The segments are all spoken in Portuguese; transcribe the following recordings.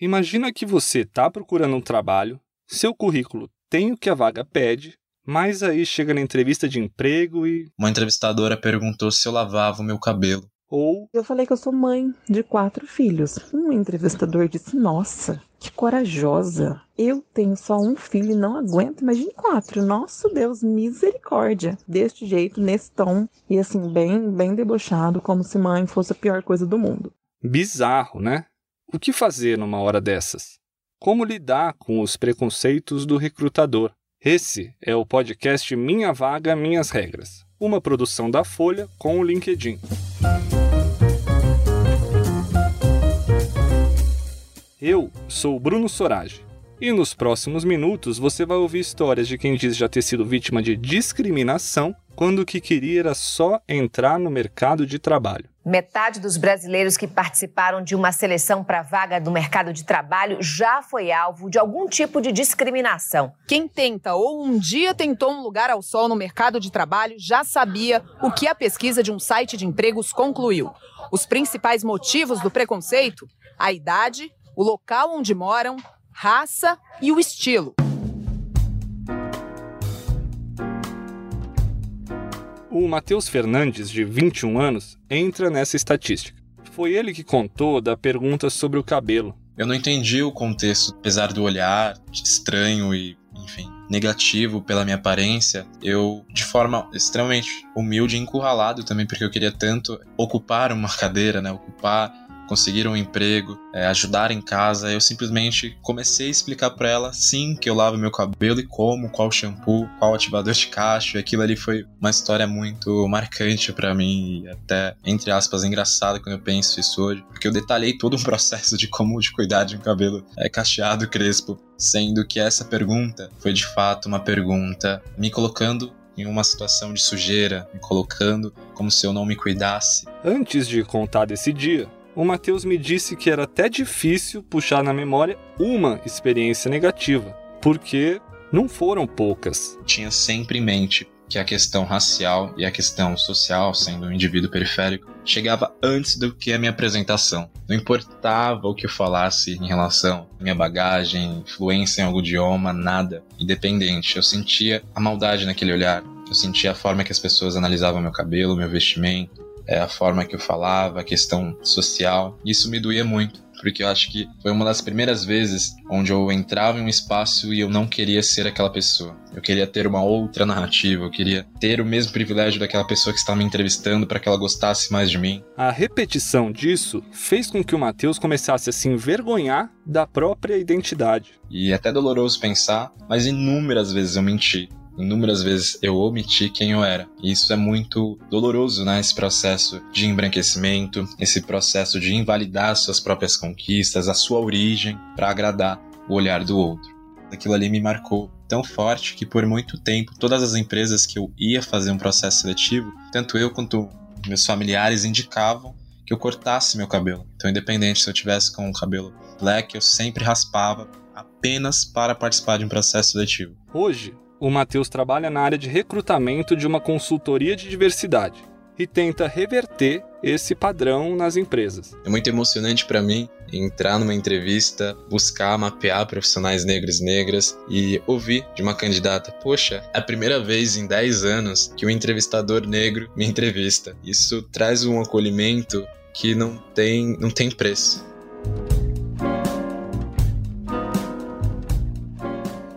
Imagina que você está procurando um trabalho, seu currículo tem o que a vaga pede, mas aí chega na entrevista de emprego e. Uma entrevistadora perguntou se eu lavava o meu cabelo. Ou. Eu falei que eu sou mãe de quatro filhos. Um entrevistador disse: Nossa, que corajosa. Eu tenho só um filho e não aguento, imagine quatro. Nosso Deus, misericórdia. Deste jeito, nesse tom. E assim, bem, bem debochado, como se mãe fosse a pior coisa do mundo. Bizarro, né? O que fazer numa hora dessas? Como lidar com os preconceitos do recrutador? Esse é o podcast Minha Vaga, Minhas Regras, uma produção da Folha com o LinkedIn. Eu sou Bruno Sorage e nos próximos minutos você vai ouvir histórias de quem diz já ter sido vítima de discriminação quando o que queria era só entrar no mercado de trabalho. Metade dos brasileiros que participaram de uma seleção para vaga do mercado de trabalho já foi alvo de algum tipo de discriminação. Quem tenta ou um dia tentou um lugar ao sol no mercado de trabalho já sabia o que a pesquisa de um site de empregos concluiu. Os principais motivos do preconceito: a idade, o local onde moram, raça e o estilo. O Matheus Fernandes, de 21 anos, entra nessa estatística. Foi ele que contou da pergunta sobre o cabelo. Eu não entendi o contexto, apesar do olhar estranho e, enfim, negativo pela minha aparência, eu, de forma extremamente humilde e encurralado também, porque eu queria tanto ocupar uma cadeira, né? Ocupar conseguir um emprego, é, ajudar em casa, eu simplesmente comecei a explicar para ela sim que eu lavo meu cabelo e como, qual shampoo, qual ativador de cacho. E aquilo ali foi uma história muito marcante para mim e até entre aspas engraçada quando eu penso isso hoje, porque eu detalhei todo um processo de como de cuidar de um cabelo é, cacheado, crespo, sendo que essa pergunta foi de fato uma pergunta me colocando em uma situação de sujeira, me colocando como se eu não me cuidasse. Antes de contar desse dia, o Matheus me disse que era até difícil puxar na memória uma experiência negativa, porque não foram poucas. Tinha sempre em mente que a questão racial e a questão social, sendo um indivíduo periférico, chegava antes do que a minha apresentação. Não importava o que eu falasse em relação à minha bagagem, influência em algum idioma, nada. Independente, eu sentia a maldade naquele olhar. Eu sentia a forma que as pessoas analisavam meu cabelo, meu vestimento, é, a forma que eu falava, a questão social. Isso me doía muito, porque eu acho que foi uma das primeiras vezes onde eu entrava em um espaço e eu não queria ser aquela pessoa. Eu queria ter uma outra narrativa, eu queria ter o mesmo privilégio daquela pessoa que estava me entrevistando para que ela gostasse mais de mim. A repetição disso fez com que o Matheus começasse a se envergonhar da própria identidade. E é até doloroso pensar, mas inúmeras vezes eu menti inúmeras vezes eu omiti quem eu era. E isso é muito doloroso, né? Esse processo de embranquecimento, esse processo de invalidar suas próprias conquistas, a sua origem, para agradar o olhar do outro. Aquilo ali me marcou tão forte que por muito tempo todas as empresas que eu ia fazer um processo seletivo, tanto eu quanto meus familiares indicavam que eu cortasse meu cabelo. Então, independente se eu tivesse com o cabelo black, eu sempre raspava apenas para participar de um processo seletivo. Hoje, o Matheus trabalha na área de recrutamento de uma consultoria de diversidade e tenta reverter esse padrão nas empresas. É muito emocionante para mim entrar numa entrevista, buscar mapear profissionais negros e negras e ouvir de uma candidata: Poxa, é a primeira vez em 10 anos que um entrevistador negro me entrevista. Isso traz um acolhimento que não tem, não tem preço.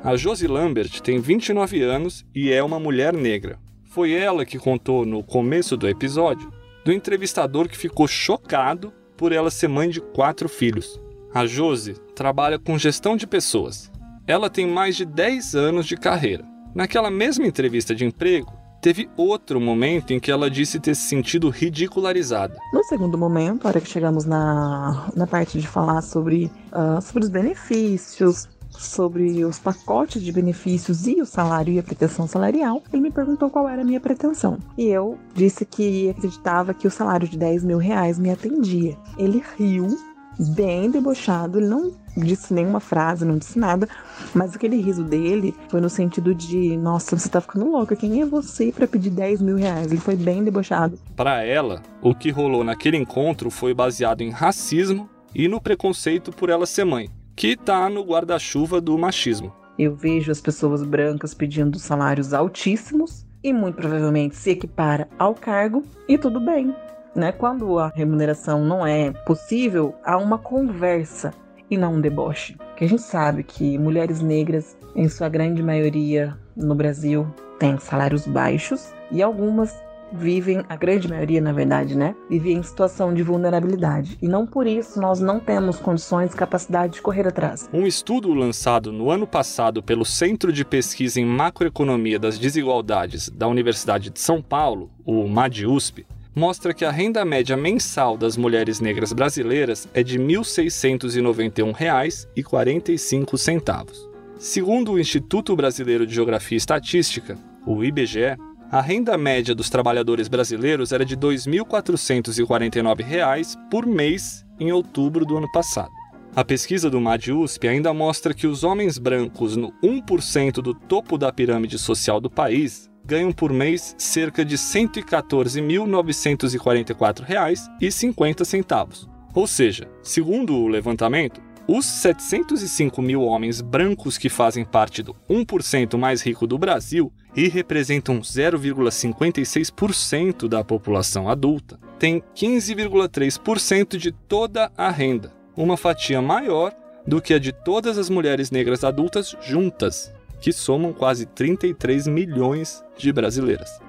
A Josie Lambert tem 29 anos e é uma mulher negra. Foi ela que contou no começo do episódio do entrevistador que ficou chocado por ela ser mãe de quatro filhos. A Josie trabalha com gestão de pessoas. Ela tem mais de 10 anos de carreira. Naquela mesma entrevista de emprego, teve outro momento em que ela disse ter se sentido ridicularizada. No segundo momento, a hora que chegamos na, na parte de falar sobre, uh, sobre os benefícios, sobre os pacotes de benefícios e o salário e a pretensão salarial, ele me perguntou qual era a minha pretensão. E eu disse que acreditava que o salário de 10 mil reais me atendia. Ele riu, bem debochado, ele não disse nenhuma frase, não disse nada, mas aquele riso dele foi no sentido de: nossa, você tá ficando louca, quem é você para pedir 10 mil reais? Ele foi bem debochado. Para ela, o que rolou naquele encontro foi baseado em racismo e no preconceito por ela ser mãe, que está no guarda-chuva do machismo. Eu vejo as pessoas brancas pedindo salários altíssimos e muito provavelmente se equipara ao cargo e tudo bem. Né? Quando a remuneração não é possível, há uma conversa e não um deboche. Que a gente sabe que mulheres negras, em sua grande maioria no Brasil, têm salários baixos e algumas vivem, a grande maioria na verdade, né, vive em situação de vulnerabilidade. E não por isso nós não temos condições, capacidade de correr atrás. Um estudo lançado no ano passado pelo Centro de Pesquisa em Macroeconomia das Desigualdades da Universidade de São Paulo, o MADUSP, mostra que a renda média mensal das mulheres negras brasileiras é de R$ 1.691,45. Segundo o Instituto Brasileiro de Geografia e Estatística, o IBGE, a renda média dos trabalhadores brasileiros era de R$ 2.449 por mês em outubro do ano passado. A pesquisa do MAD-USP ainda mostra que os homens brancos no 1% do topo da pirâmide social do país ganham por mês cerca de R$ 114.944,50. Ou seja, segundo o levantamento, os 705 mil homens brancos que fazem parte do 1% mais rico do Brasil e representam 0,56% da população adulta têm 15,3% de toda a renda, uma fatia maior do que a de todas as mulheres negras adultas juntas, que somam quase 33 milhões de brasileiras.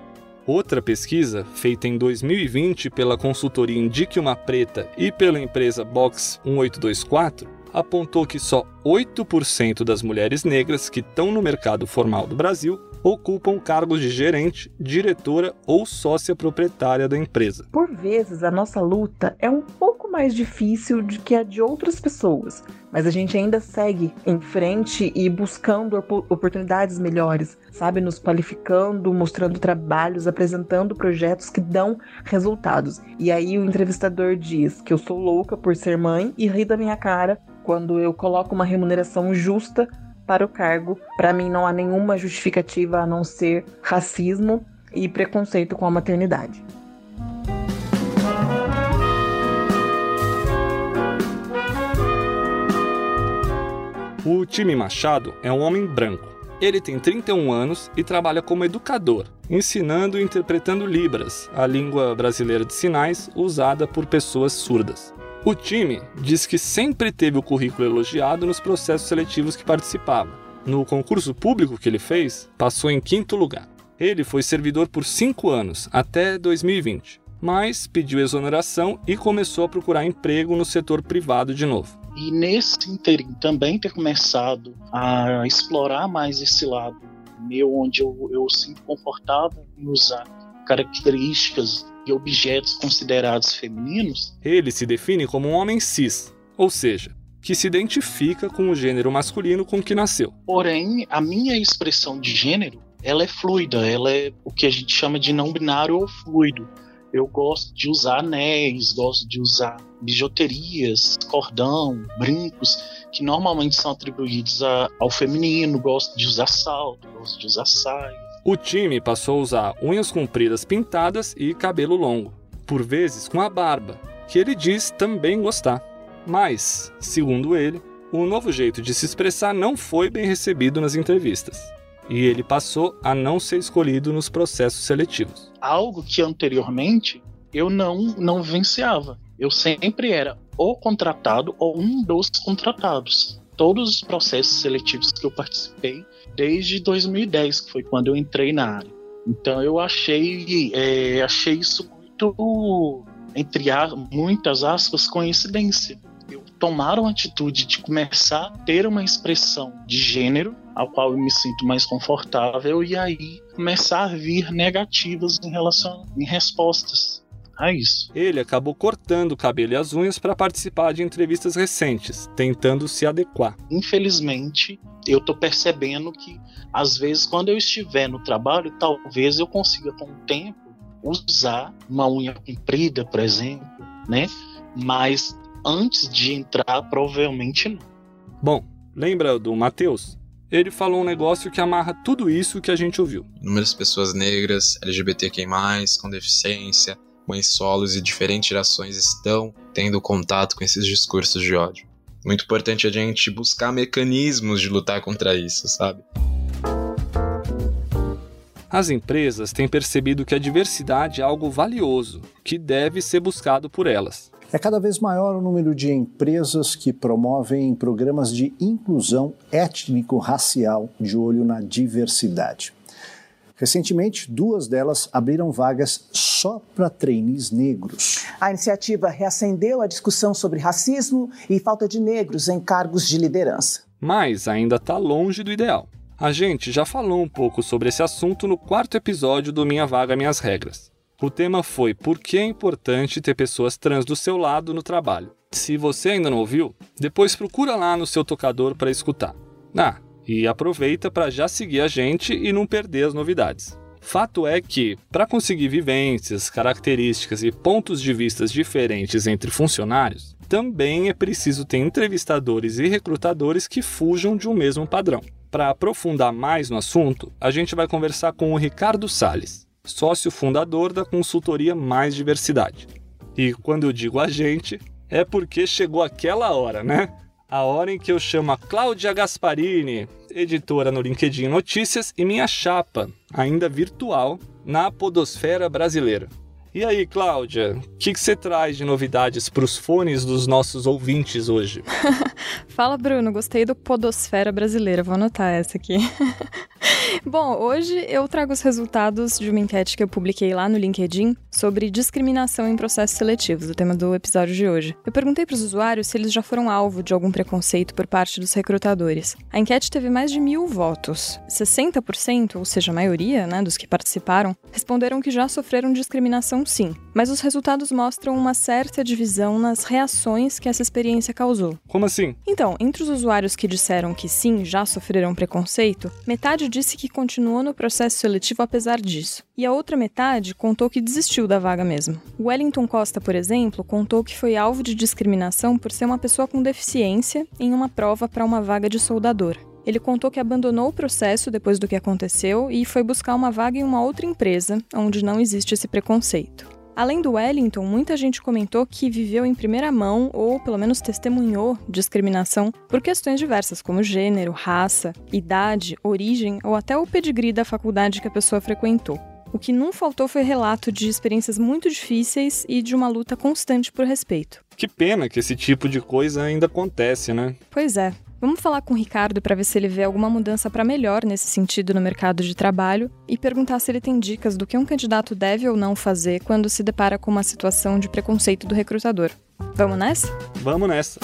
Outra pesquisa, feita em 2020 pela consultoria Indique uma Preta e pela empresa Box 1824, apontou que só 8% das mulheres negras que estão no mercado formal do Brasil ocupam cargos de gerente, diretora ou sócia proprietária da empresa. Por vezes, a nossa luta é um pouco mais difícil do que a de outras pessoas, mas a gente ainda segue em frente e buscando oportunidades melhores, sabe? Nos qualificando, mostrando trabalhos, apresentando projetos que dão resultados. E aí o entrevistador diz que eu sou louca por ser mãe e ri da minha cara quando eu coloco uma remuneração justa para o cargo. Para mim, não há nenhuma justificativa a não ser racismo e preconceito com a maternidade. O time Machado é um homem branco. Ele tem 31 anos e trabalha como educador, ensinando e interpretando Libras, a língua brasileira de sinais usada por pessoas surdas. O time diz que sempre teve o currículo elogiado nos processos seletivos que participava. No concurso público que ele fez, passou em quinto lugar. Ele foi servidor por cinco anos, até 2020, mas pediu exoneração e começou a procurar emprego no setor privado de novo. E nesse interim também ter começado a explorar mais esse lado meu, onde eu, eu sinto confortável em usar características e objetos considerados femininos. Ele se define como um homem cis, ou seja, que se identifica com o gênero masculino com que nasceu. Porém, a minha expressão de gênero, ela é fluida, ela é o que a gente chama de não binário ou fluido. Eu gosto de usar anéis, gosto de usar bijuterias, cordão, brincos, que normalmente são atribuídos a, ao feminino, gosto de usar salto, gosto de usar saia. O time passou a usar unhas compridas pintadas e cabelo longo, por vezes com a barba, que ele diz também gostar. Mas, segundo ele, o novo jeito de se expressar não foi bem recebido nas entrevistas. E ele passou a não ser escolhido nos processos seletivos. Algo que anteriormente eu não, não vivenciava. Eu sempre era ou contratado ou um dos contratados. Todos os processos seletivos que eu participei, desde 2010, que foi quando eu entrei na área. Então eu achei, é, achei isso muito, entre muitas aspas, coincidência. Eu tomaram a atitude de começar a ter uma expressão de gênero, ao qual eu me sinto mais confortável, e aí começar a vir negativas em relação em respostas a isso. Ele acabou cortando o cabelo e as unhas para participar de entrevistas recentes, tentando se adequar. Infelizmente, eu tô percebendo que às vezes quando eu estiver no trabalho, talvez eu consiga com o tempo usar uma unha comprida, por exemplo, né? Mas antes de entrar, provavelmente não. Bom, lembra do Matheus? Ele falou um negócio que amarra tudo isso que a gente ouviu. Inúmeras pessoas negras, LGBTQI+, com deficiência, mães solos e diferentes gerações estão tendo contato com esses discursos de ódio. Muito importante a gente buscar mecanismos de lutar contra isso, sabe? As empresas têm percebido que a diversidade é algo valioso, que deve ser buscado por elas. É cada vez maior o número de empresas que promovem programas de inclusão étnico-racial de olho na diversidade. Recentemente, duas delas abriram vagas só para trainees negros. A iniciativa reacendeu a discussão sobre racismo e falta de negros em cargos de liderança. Mas ainda está longe do ideal. A gente já falou um pouco sobre esse assunto no quarto episódio do Minha Vaga Minhas Regras. O tema foi por que é importante ter pessoas trans do seu lado no trabalho. Se você ainda não ouviu, depois procura lá no seu tocador para escutar. Ah, e aproveita para já seguir a gente e não perder as novidades. Fato é que, para conseguir vivências, características e pontos de vistas diferentes entre funcionários, também é preciso ter entrevistadores e recrutadores que fujam de um mesmo padrão. Para aprofundar mais no assunto, a gente vai conversar com o Ricardo Sales, sócio fundador da consultoria Mais Diversidade. E quando eu digo a gente, é porque chegou aquela hora, né? A hora em que eu chamo a Cláudia Gasparini, editora no LinkedIn Notícias, e minha chapa, ainda virtual, na Podosfera Brasileira. E aí, Cláudia, o que, que você traz de novidades para os fones dos nossos ouvintes hoje? Fala, Bruno. Gostei do Podosfera Brasileira. Vou anotar essa aqui. Bom, hoje eu trago os resultados de uma enquete que eu publiquei lá no LinkedIn sobre discriminação em processos seletivos, o tema do episódio de hoje. Eu perguntei para os usuários se eles já foram alvo de algum preconceito por parte dos recrutadores. A enquete teve mais de mil votos. 60%, ou seja, a maioria né, dos que participaram, responderam que já sofreram discriminação sim. Mas os resultados mostram uma certa divisão nas reações que essa experiência causou. Como assim? Então, entre os usuários que disseram que sim, já sofreram preconceito, metade disse que continuou no processo seletivo apesar disso. E a outra metade contou que desistiu da vaga mesmo. Wellington Costa, por exemplo, contou que foi alvo de discriminação por ser uma pessoa com deficiência em uma prova para uma vaga de soldador. Ele contou que abandonou o processo depois do que aconteceu e foi buscar uma vaga em uma outra empresa, onde não existe esse preconceito. Além do Wellington, muita gente comentou que viveu em primeira mão ou pelo menos testemunhou discriminação por questões diversas, como gênero, raça, idade, origem ou até o pedigree da faculdade que a pessoa frequentou. O que não faltou foi relato de experiências muito difíceis e de uma luta constante por respeito. Que pena que esse tipo de coisa ainda acontece, né? Pois é. Vamos falar com o Ricardo para ver se ele vê alguma mudança para melhor nesse sentido no mercado de trabalho e perguntar se ele tem dicas do que um candidato deve ou não fazer quando se depara com uma situação de preconceito do recrutador. Vamos nessa? Vamos nessa.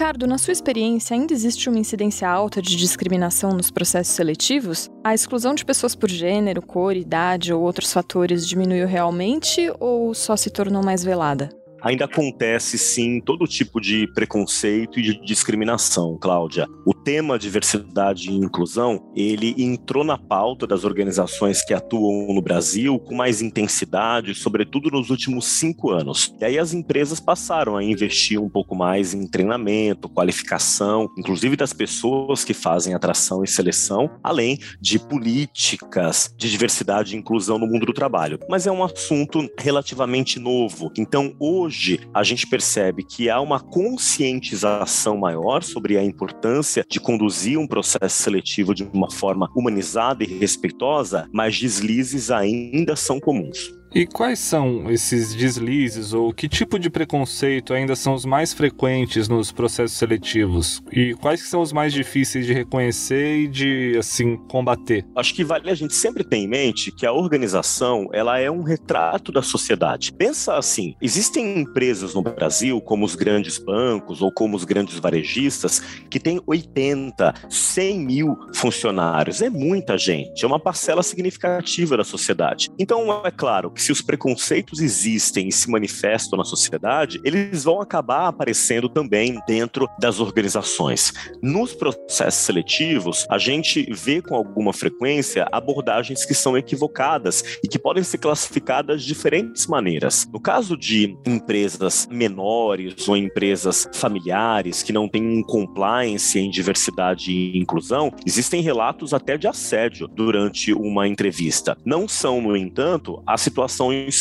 Ricardo, na sua experiência, ainda existe uma incidência alta de discriminação nos processos seletivos? A exclusão de pessoas por gênero, cor, idade ou outros fatores diminuiu realmente ou só se tornou mais velada? Ainda acontece sim todo tipo de preconceito e de discriminação, Cláudia. O tema diversidade e inclusão, ele entrou na pauta das organizações que atuam no Brasil com mais intensidade, sobretudo nos últimos cinco anos. E aí as empresas passaram a investir um pouco mais em treinamento, qualificação, inclusive das pessoas que fazem atração e seleção, além de políticas de diversidade e inclusão no mundo do trabalho. Mas é um assunto relativamente novo. Então, hoje hoje a gente percebe que há uma conscientização maior sobre a importância de conduzir um processo seletivo de uma forma humanizada e respeitosa, mas deslizes ainda são comuns. E quais são esses deslizes ou que tipo de preconceito ainda são os mais frequentes nos processos seletivos? E quais são os mais difíceis de reconhecer e de assim combater? Acho que vale a gente sempre ter em mente que a organização, ela é um retrato da sociedade. Pensa assim, existem empresas no Brasil, como os grandes bancos ou como os grandes varejistas, que têm 80, 100 mil funcionários. É muita gente, é uma parcela significativa da sociedade. Então, é claro se os preconceitos existem e se manifestam na sociedade, eles vão acabar aparecendo também dentro das organizações. Nos processos seletivos, a gente vê com alguma frequência abordagens que são equivocadas e que podem ser classificadas de diferentes maneiras. No caso de empresas menores ou empresas familiares que não têm um compliance em diversidade e inclusão, existem relatos até de assédio durante uma entrevista. Não são, no entanto, as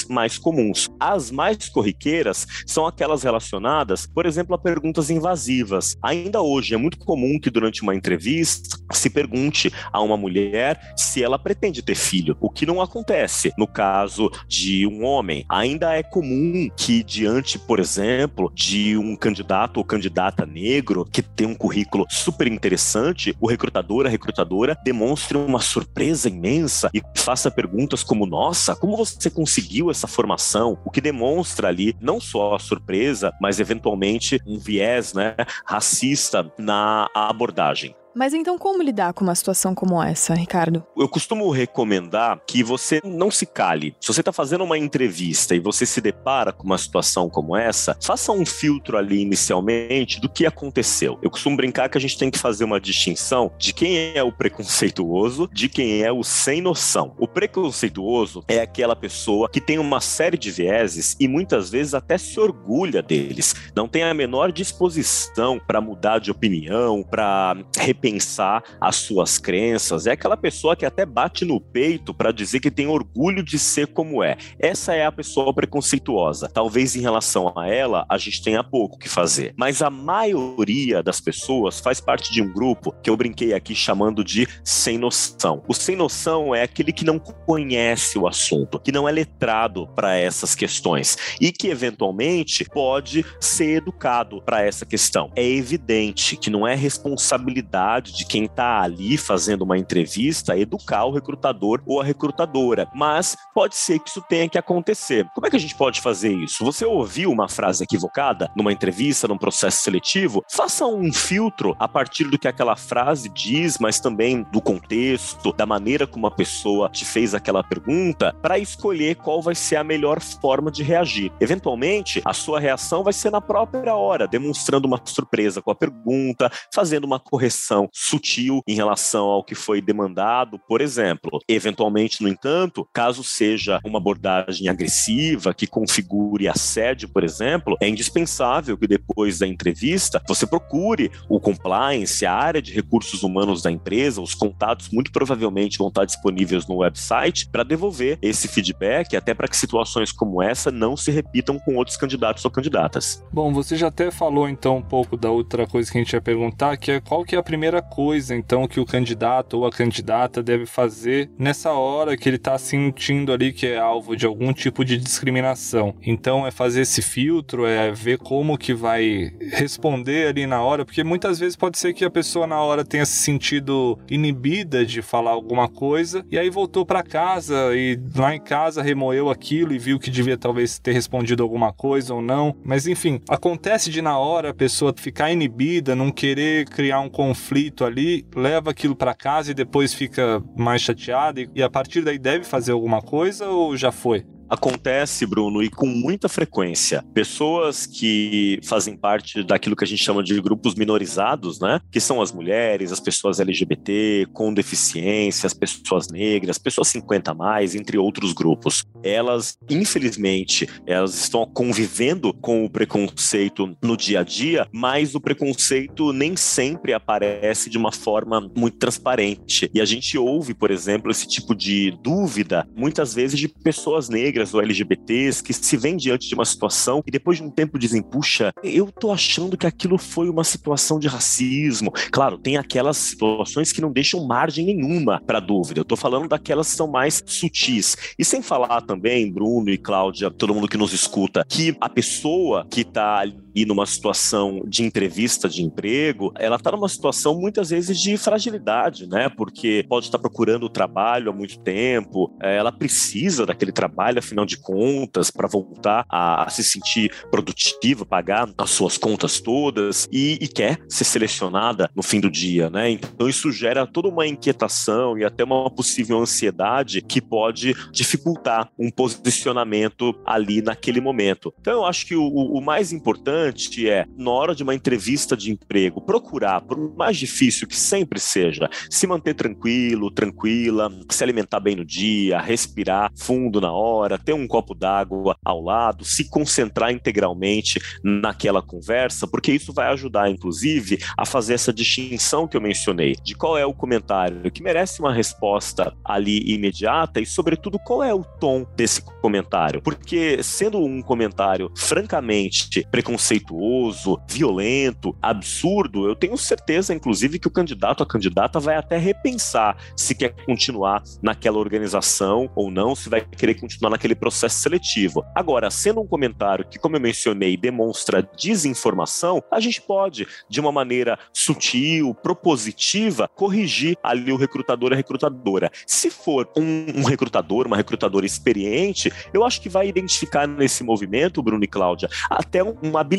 mais comuns. As mais corriqueiras são aquelas relacionadas, por exemplo, a perguntas invasivas. Ainda hoje é muito comum que durante uma entrevista se pergunte a uma mulher se ela pretende ter filho, o que não acontece no caso de um homem. Ainda é comum que diante, por exemplo, de um candidato ou candidata negro que tem um currículo super interessante, o recrutador, a recrutadora demonstre uma surpresa imensa e faça perguntas como: "Nossa, como você conseguiu essa formação?", o que demonstra ali não só a surpresa, mas eventualmente um viés, né, racista na abordagem. Mas então como lidar com uma situação como essa, Ricardo? Eu costumo recomendar que você não se cale. Se você está fazendo uma entrevista e você se depara com uma situação como essa, faça um filtro ali inicialmente do que aconteceu. Eu costumo brincar que a gente tem que fazer uma distinção de quem é o preconceituoso, de quem é o sem noção. O preconceituoso é aquela pessoa que tem uma série de vieses e muitas vezes até se orgulha deles. Não tem a menor disposição para mudar de opinião, para repensar as suas crenças. É aquela pessoa que até bate no peito para dizer que tem orgulho de ser como é. Essa é a pessoa preconceituosa. Talvez em relação a ela a gente tenha pouco que fazer, mas a maioria das pessoas faz parte de um grupo que eu brinquei aqui chamando de sem noção. O sem noção é aquele que não conhece o assunto, que não é letrado para essas questões e que eventualmente pode ser educado para essa questão. É evidente que não é responsabilidade de quem está ali fazendo uma entrevista educar o recrutador ou a recrutadora, mas pode ser que isso tenha que acontecer. Como é que a gente pode fazer isso? Você ouviu uma frase equivocada numa entrevista, num processo seletivo? Faça um filtro a partir do que aquela frase diz, mas também do contexto, da maneira como a pessoa te fez aquela pergunta, para escolher qual vai ser a melhor forma de reagir. Eventualmente, a sua reação vai ser na própria hora, demonstrando uma surpresa com a pergunta, fazendo uma correção sutil em relação ao que foi demandado, por exemplo. Eventualmente, no entanto, caso seja uma abordagem agressiva que configure assédio, por exemplo, é indispensável que depois da entrevista você procure o compliance, a área de recursos humanos da empresa, os contatos muito provavelmente vão estar disponíveis no website para devolver esse feedback, até para que situações como essa não se repitam com outros candidatos ou candidatas. Bom, você já até falou então um pouco da outra coisa que a gente ia perguntar, que é qual que é a primeira coisa, então, que o candidato ou a candidata deve fazer nessa hora que ele está sentindo ali que é alvo de algum tipo de discriminação. Então, é fazer esse filtro, é ver como que vai responder ali na hora, porque muitas vezes pode ser que a pessoa na hora tenha se sentido inibida de falar alguma coisa e aí voltou para casa e lá em casa remoeu aquilo e viu que devia talvez ter respondido alguma coisa ou não. Mas enfim, acontece de na hora a pessoa ficar inibida, não querer criar um conflito ali, leva aquilo para casa e depois fica mais chateado e, e a partir daí deve fazer alguma coisa ou já foi? Acontece, Bruno, e com muita frequência. Pessoas que fazem parte daquilo que a gente chama de grupos minorizados, né? Que são as mulheres, as pessoas LGBT, com deficiência, as pessoas negras, pessoas 50 a mais, entre outros grupos. Elas, infelizmente, elas estão convivendo com o preconceito no dia a dia, mas o preconceito nem sempre aparece de uma forma muito transparente. E a gente ouve, por exemplo, esse tipo de dúvida, muitas vezes, de pessoas negras negras ou LGBTs que se vêm diante de uma situação e depois de um tempo dizem, puxa, eu tô achando que aquilo foi uma situação de racismo. Claro, tem aquelas situações que não deixam margem nenhuma para dúvida. Eu tô falando daquelas que são mais sutis. E sem falar também, Bruno e Cláudia, todo mundo que nos escuta, que a pessoa que tá ali numa situação de entrevista de emprego, ela está numa situação muitas vezes de fragilidade, né? Porque pode estar procurando trabalho há muito tempo, é, ela precisa daquele trabalho, afinal de contas, para voltar a, a, se sentir produtiva, pagar as suas contas todas e, e quer ser selecionada no fim do dia, né? Então isso gera toda uma inquietação e até uma possível ansiedade que pode dificultar um posicionamento ali naquele momento. Então eu acho que o, o mais importante é, na hora de uma entrevista de emprego, procurar, por mais difícil que sempre seja, se manter tranquilo, tranquila, se alimentar bem no dia, respirar fundo na hora, ter um copo d'água ao lado, se concentrar integralmente naquela conversa, porque isso vai ajudar, inclusive, a fazer essa distinção que eu mencionei, de qual é o comentário que merece uma resposta ali imediata e, sobretudo, qual é o tom desse comentário. Porque, sendo um comentário francamente preconceituoso, violento, absurdo, eu tenho certeza, inclusive, que o candidato, a candidata, vai até repensar se quer continuar naquela organização ou não, se vai querer continuar naquele processo seletivo. Agora, sendo um comentário que, como eu mencionei, demonstra desinformação, a gente pode, de uma maneira sutil, propositiva, corrigir ali o recrutador e a recrutadora. Se for um, um recrutador, uma recrutadora experiente, eu acho que vai identificar nesse movimento, Bruno e Cláudia, até uma habilidade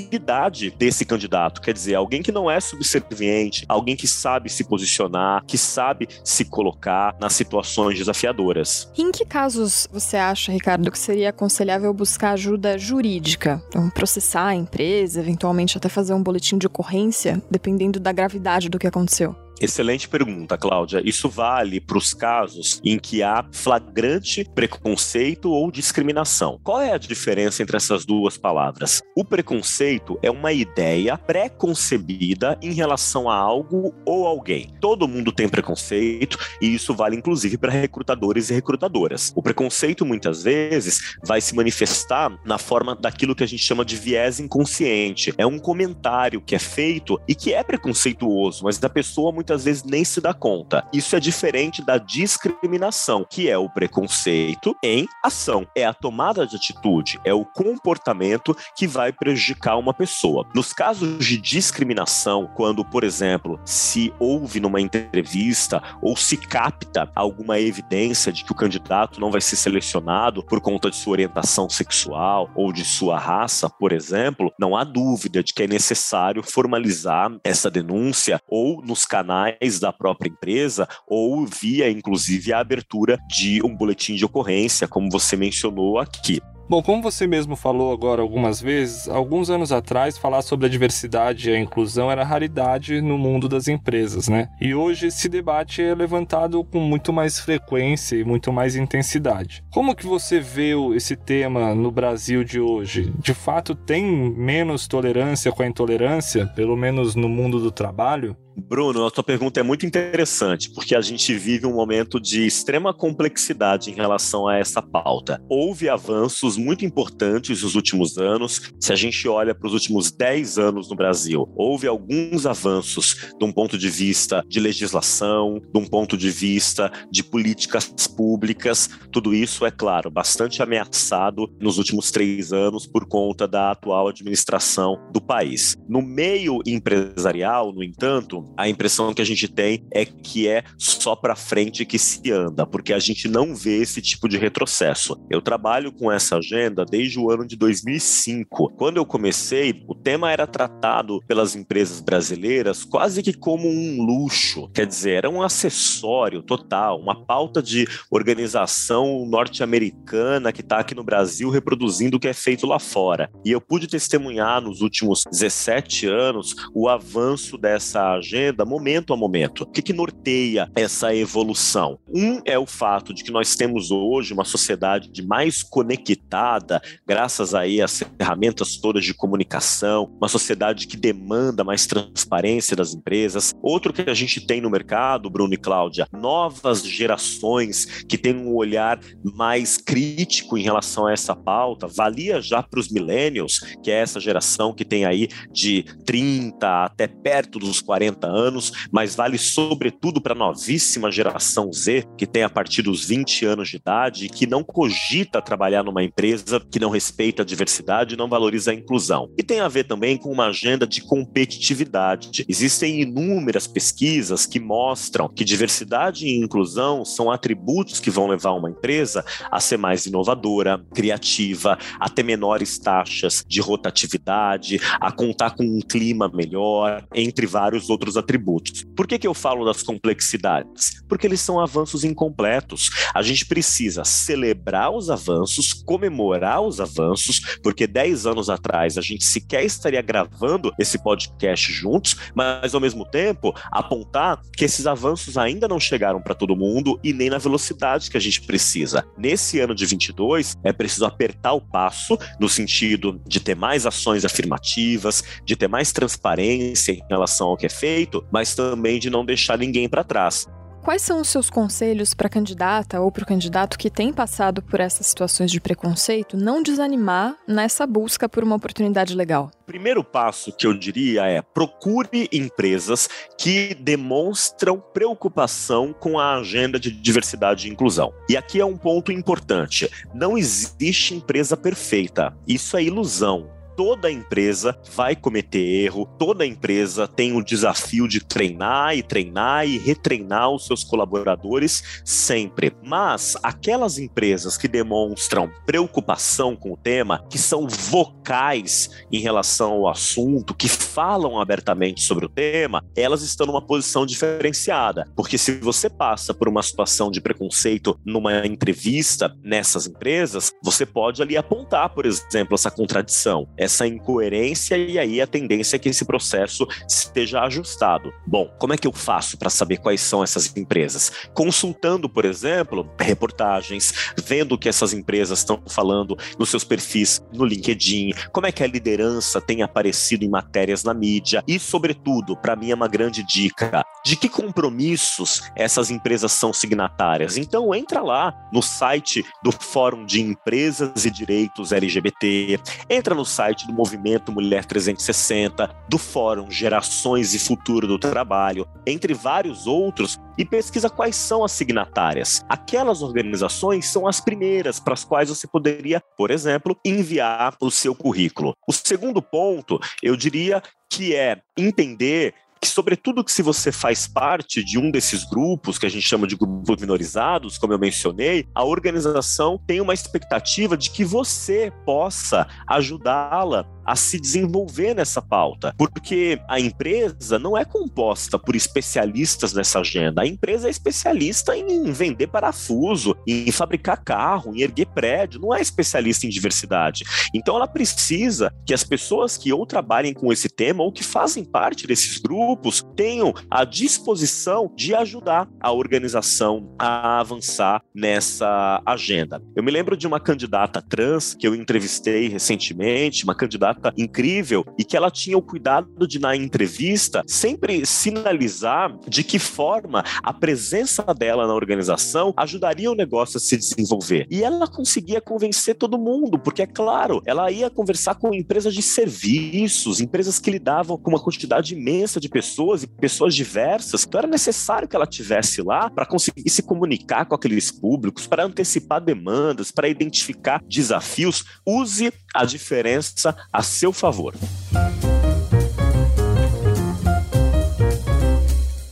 desse candidato. Quer dizer, alguém que não é subserviente, alguém que sabe se posicionar, que sabe se colocar nas situações desafiadoras. Em que casos você acha, Ricardo, que seria aconselhável buscar ajuda jurídica? Então, processar a empresa, eventualmente até fazer um boletim de ocorrência, dependendo da gravidade do que aconteceu? Excelente pergunta, Cláudia. Isso vale para os casos em que há flagrante preconceito ou discriminação. Qual é a diferença entre essas duas palavras? O preconceito é uma ideia pré-concebida em relação a algo ou alguém. Todo mundo tem preconceito e isso vale inclusive para recrutadores e recrutadoras. O preconceito muitas vezes vai se manifestar na forma daquilo que a gente chama de viés inconsciente. É um comentário que é feito e que é preconceituoso, mas a pessoa muitas muitas vezes nem se dá conta. Isso é diferente da discriminação, que é o preconceito em ação. É a tomada de atitude, é o comportamento que vai prejudicar uma pessoa. Nos casos de discriminação, quando, por exemplo, se ouve numa entrevista ou se capta alguma evidência de que o candidato não vai ser selecionado por conta de sua orientação sexual ou de sua raça, por exemplo, não há dúvida de que é necessário formalizar essa denúncia ou nos canais da própria empresa ou via, inclusive, a abertura de um boletim de ocorrência, como você mencionou aqui. Bom, como você mesmo falou agora algumas vezes, alguns anos atrás falar sobre a diversidade e a inclusão era raridade no mundo das empresas, né? E hoje esse debate é levantado com muito mais frequência e muito mais intensidade. Como que você vê esse tema no Brasil de hoje? De fato tem menos tolerância com a intolerância, pelo menos no mundo do trabalho? Bruno, a tua pergunta é muito interessante, porque a gente vive um momento de extrema complexidade em relação a essa pauta. Houve avanços muito importantes nos últimos anos. Se a gente olha para os últimos 10 anos no Brasil, houve alguns avanços de um ponto de vista de legislação, de um ponto de vista de políticas públicas. Tudo isso, é claro, bastante ameaçado nos últimos três anos por conta da atual administração do país. No meio empresarial, no entanto, a impressão que a gente tem é que é só para frente que se anda, porque a gente não vê esse tipo de retrocesso. Eu trabalho com essa agenda desde o ano de 2005. Quando eu comecei, o tema era tratado pelas empresas brasileiras quase que como um luxo, quer dizer, era um acessório total, uma pauta de organização norte-americana que está aqui no Brasil reproduzindo o que é feito lá fora. E eu pude testemunhar nos últimos 17 anos o avanço dessa agenda agenda momento a momento. O que, que norteia essa evolução? Um é o fato de que nós temos hoje uma sociedade mais conectada, graças aí às ferramentas todas de comunicação, uma sociedade que demanda mais transparência das empresas. Outro que a gente tem no mercado, Bruno e Cláudia, novas gerações que têm um olhar mais crítico em relação a essa pauta, valia já para os millennials, que é essa geração que tem aí de 30 até perto dos 40 50 anos, mas vale sobretudo para a novíssima geração Z, que tem a partir dos 20 anos de idade e que não cogita trabalhar numa empresa que não respeita a diversidade e não valoriza a inclusão. E tem a ver também com uma agenda de competitividade. Existem inúmeras pesquisas que mostram que diversidade e inclusão são atributos que vão levar uma empresa a ser mais inovadora, criativa, a ter menores taxas de rotatividade, a contar com um clima melhor, entre vários outros atributos. Por que, que eu falo das complexidades? Porque eles são avanços incompletos. A gente precisa celebrar os avanços, comemorar os avanços, porque 10 anos atrás a gente sequer estaria gravando esse podcast juntos, mas ao mesmo tempo apontar que esses avanços ainda não chegaram para todo mundo e nem na velocidade que a gente precisa. Nesse ano de 22, é preciso apertar o passo no sentido de ter mais ações afirmativas, de ter mais transparência em relação ao que é feito, mas também de não deixar ninguém para trás. Quais são os seus conselhos para a candidata ou para o candidato que tem passado por essas situações de preconceito não desanimar nessa busca por uma oportunidade legal? Primeiro passo que eu diria é procure empresas que demonstram preocupação com a agenda de diversidade e inclusão. E aqui é um ponto importante: não existe empresa perfeita. Isso é ilusão toda empresa vai cometer erro, toda empresa tem o desafio de treinar e treinar e retreinar os seus colaboradores sempre. Mas aquelas empresas que demonstram preocupação com o tema, que são vocais em relação ao assunto, que falam abertamente sobre o tema, elas estão numa posição diferenciada. Porque se você passa por uma situação de preconceito numa entrevista nessas empresas, você pode ali apontar, por exemplo, essa contradição essa incoerência e aí a tendência é que esse processo esteja ajustado. Bom, como é que eu faço para saber quais são essas empresas? Consultando, por exemplo, reportagens, vendo o que essas empresas estão falando nos seus perfis no LinkedIn, como é que a liderança tem aparecido em matérias na mídia e, sobretudo, para mim é uma grande dica, de que compromissos essas empresas são signatárias. Então entra lá no site do Fórum de Empresas e Direitos LGBT, entra no site do Movimento Mulher 360, do Fórum Gerações e Futuro do Trabalho, entre vários outros, e pesquisa quais são as signatárias. Aquelas organizações são as primeiras para as quais você poderia, por exemplo, enviar o seu currículo. O segundo ponto, eu diria que é entender que, sobretudo, que se você faz parte de um desses grupos, que a gente chama de grupos minorizados, como eu mencionei, a organização tem uma expectativa de que você possa ajudá-la a se desenvolver nessa pauta, porque a empresa não é composta por especialistas nessa agenda. A empresa é especialista em vender parafuso, em fabricar carro, em erguer prédio, não é especialista em diversidade. Então ela precisa que as pessoas que ou trabalhem com esse tema ou que fazem parte desses grupos tenham a disposição de ajudar a organização a avançar nessa agenda. Eu me lembro de uma candidata trans que eu entrevistei recentemente, uma candidata incrível e que ela tinha o cuidado de, na entrevista, sempre sinalizar de que forma a presença dela na organização ajudaria o negócio a se desenvolver. E ela conseguia convencer todo mundo, porque, é claro, ela ia conversar com empresas de serviços, empresas que lidavam com uma quantidade imensa de pessoas e pessoas diversas. Então era necessário que ela tivesse lá para conseguir se comunicar com aqueles públicos, para antecipar demandas, para identificar desafios. Use a diferença a seu favor.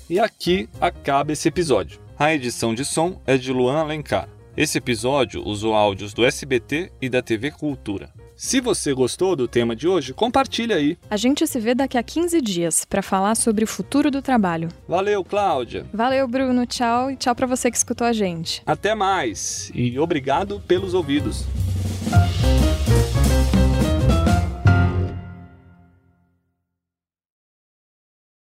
E aqui acaba esse episódio. A edição de som é de Luan Alencar. Esse episódio usou áudios do SBT e da TV Cultura. Se você gostou do tema de hoje, compartilhe aí. A gente se vê daqui a 15 dias para falar sobre o futuro do trabalho. Valeu, Cláudia. Valeu, Bruno. Tchau e tchau para você que escutou a gente. Até mais e obrigado pelos ouvidos.